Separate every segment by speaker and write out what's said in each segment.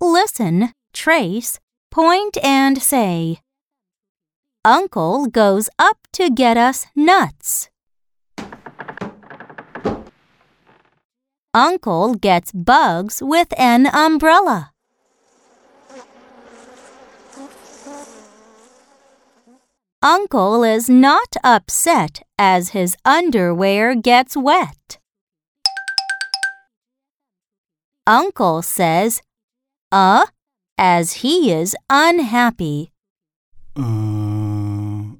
Speaker 1: listen, trace, point, and say. Uncle goes up to get us nuts. Uncle gets bugs with an umbrella. Uncle is not upset as his underwear gets wet. Uncle says, uh, as he is unhappy.
Speaker 2: Uh,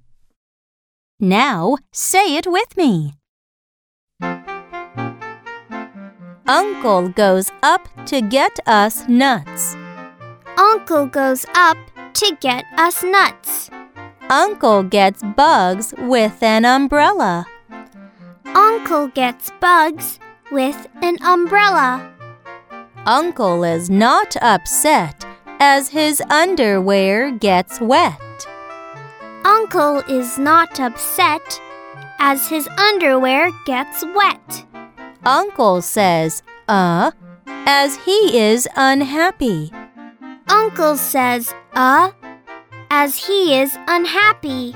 Speaker 1: Now say it with me. Uncle goes up to get us nuts.
Speaker 3: Uncle goes up to get us nuts.
Speaker 1: Uncle gets bugs with an umbrella.
Speaker 3: Uncle gets bugs with an umbrella.
Speaker 1: Uncle is not upset as his underwear gets wet.
Speaker 3: Uncle is not upset as his underwear gets wet.
Speaker 1: Uncle says, uh, as he is unhappy.
Speaker 3: Uncle says, uh, as he is unhappy.